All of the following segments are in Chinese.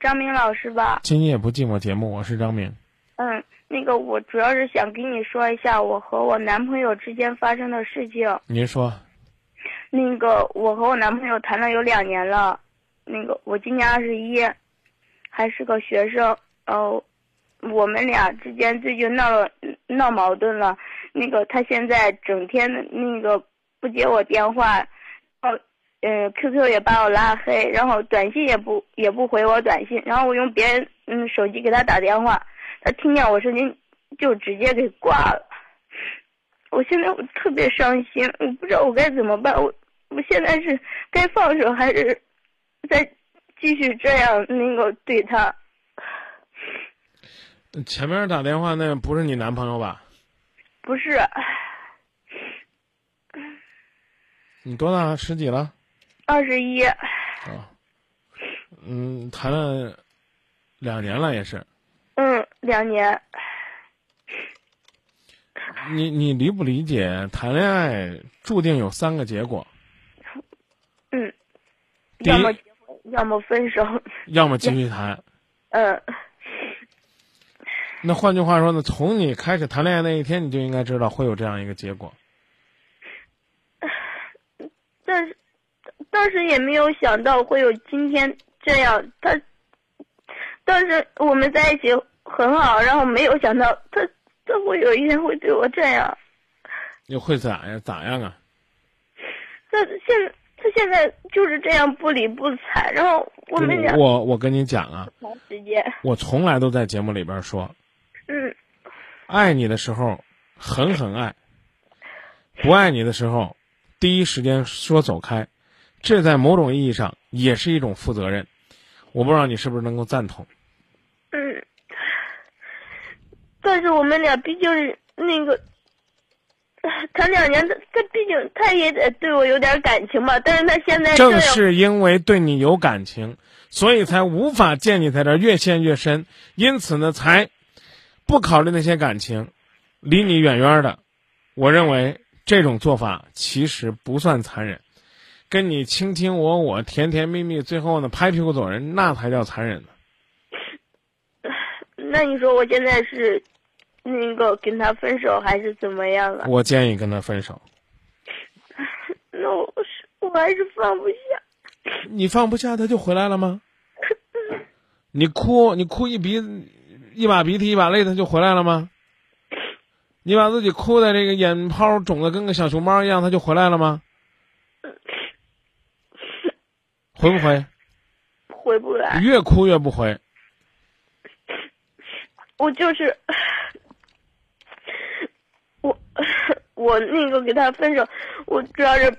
张明老师吧？今夜不寂寞节目，我是张明。嗯，那个我主要是想跟你说一下我和我男朋友之间发生的事情。您说，那个我和我男朋友谈了有两年了，那个我今年二十一，还是个学生。哦，我们俩之间最近闹了闹矛盾了。那个他现在整天的那个不接我电话，哦，呃，QQ 也把我拉黑，然后短信也不也不回我短信，然后我用别人嗯手机给他打电话，他听见我声音就直接给挂了。我现在我特别伤心，我不知道我该怎么办。我我现在是该放手还是再继续这样那个对他？前面打电话那不是你男朋友吧？不是。你多大？十几了？二十一。啊。嗯，谈了两年了，也是。嗯，两年。你你理不理解？谈恋爱注定有三个结果。嗯。要么结婚，要么分手。要么继续谈。嗯。那换句话说呢？从你开始谈恋爱那一天，你就应该知道会有这样一个结果。但是，当时也没有想到会有今天这样。他当时我们在一起很好，然后没有想到他他会有一天会对我这样。你会咋呀？咋样啊？他现他现在就是这样不理不睬，然后我们俩我我跟你讲啊，长时间我从来都在节目里边说。嗯，爱你的时候，狠狠爱；不爱你的时候，第一时间说走开。这在某种意义上也是一种负责任。我不知道你是不是能够赞同。嗯，但是我们俩毕竟是那个谈两年，他他毕竟他也得对我有点感情吧。但是他现在正是因为对你有感情，所以才无法见你在这越陷越深，因此呢才。不考虑那些感情，离你远远的，我认为这种做法其实不算残忍，跟你卿卿我我、甜甜蜜蜜，最后呢拍屁股走人，那才叫残忍呢。那你说我现在是那个跟他分手还是怎么样啊？我建议跟他分手。那我是我还是放不下。你放不下他就回来了吗？你哭，你哭一鼻子。一把鼻涕一把泪，他就回来了吗？你把自己哭的这个眼泡肿的跟个小熊猫一样，他就回来了吗？回不回？回不来。越哭越不回。我就是我，我那个给他分手，我主要是。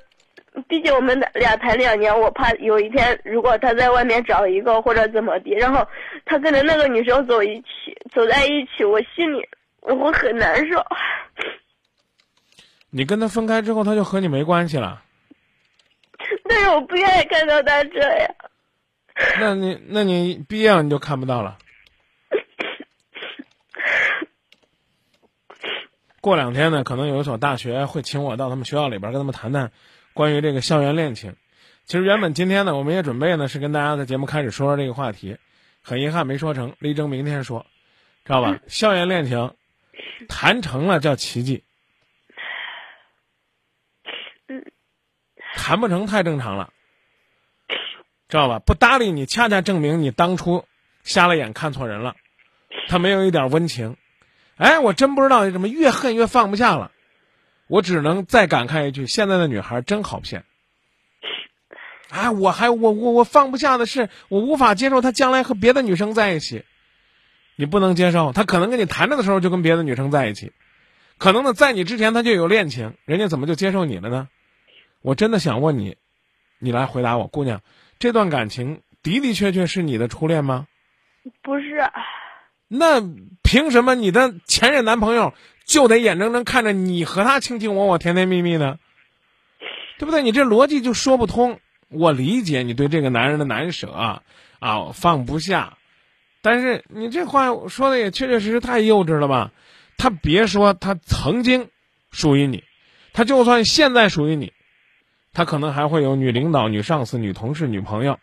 毕竟我们俩谈两年，我怕有一天如果他在外面找一个或者怎么的，然后他跟着那个女生走一起，走在一起，我心里我会很难受。你跟他分开之后，他就和你没关系了。但是我不愿意看到他这样。那你那你毕业了你就看不到了。过两天呢，可能有一所大学会请我到他们学校里边跟他们谈谈。关于这个校园恋情，其实原本今天呢，我们也准备呢是跟大家在节目开始说说这个话题，很遗憾没说成，力争明天说，知道吧？校园恋情谈成了叫奇迹，谈不成太正常了，知道吧？不搭理你，恰恰证明你当初瞎了眼看错人了，他没有一点温情，哎，我真不知道怎么越恨越放不下了。我只能再感慨一句：现在的女孩真好骗。哎，我还我我我放不下的是，我无法接受他将来和别的女生在一起。你不能接受，他可能跟你谈着的时候就跟别的女生在一起，可能呢在你之前他就有恋情，人家怎么就接受你了呢？我真的想问你，你来回答我，姑娘，这段感情的的确确是你的初恋吗？不是。那凭什么你的前任男朋友？就得眼睁睁看着你和他卿卿我我、甜甜蜜蜜的，对不对？你这逻辑就说不通。我理解你对这个男人的难舍啊，啊放不下，但是你这话说的也确确实实太幼稚了吧？他别说他曾经属于你，他就算现在属于你，他可能还会有女领导、女上司、女同事、女朋友、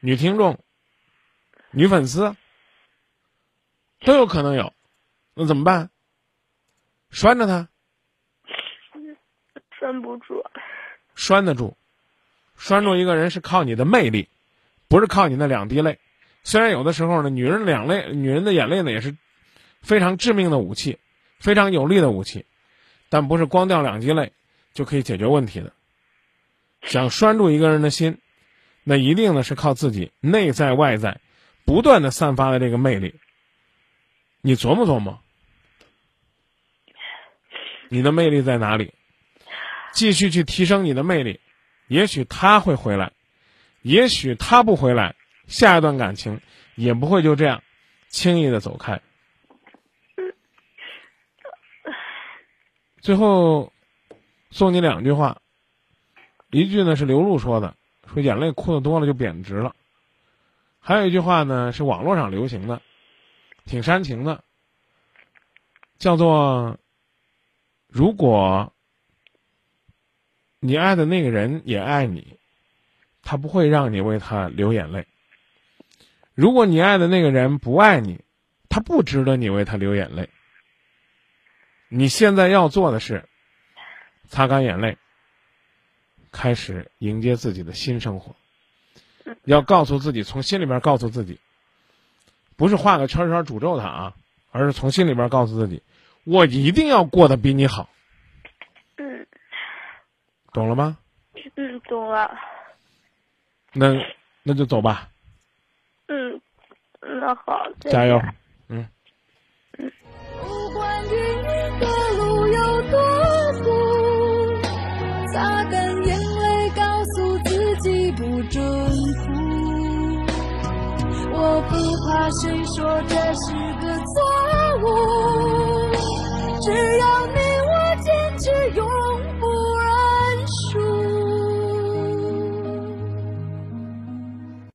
女听众，女粉丝，都有可能有，那怎么办？拴着他，拴不住。拴得住，拴住一个人是靠你的魅力，不是靠你那两滴泪。虽然有的时候呢，女人两泪，女人的眼泪呢也是非常致命的武器，非常有力的武器，但不是光掉两滴泪就可以解决问题的。想拴住一个人的心，那一定呢是靠自己内在外在不断的散发的这个魅力。你琢磨琢磨，你的魅力在哪里？继续去提升你的魅力，也许他会回来，也许他不回来，下一段感情也不会就这样轻易的走开。最后送你两句话，一句呢是刘露说的，说眼泪哭的多了就贬值了；还有一句话呢是网络上流行的，挺煽情的，叫做如果。你爱的那个人也爱你，他不会让你为他流眼泪。如果你爱的那个人不爱你，他不值得你为他流眼泪。你现在要做的是，擦干眼泪，开始迎接自己的新生活。要告诉自己，从心里边告诉自己，不是画个圈圈诅咒他啊，而是从心里边告诉自己，我一定要过得比你好。嗯懂了吗？嗯，懂了。那那就走吧。嗯，那好。加油。我不怕谁说这是个错误只要你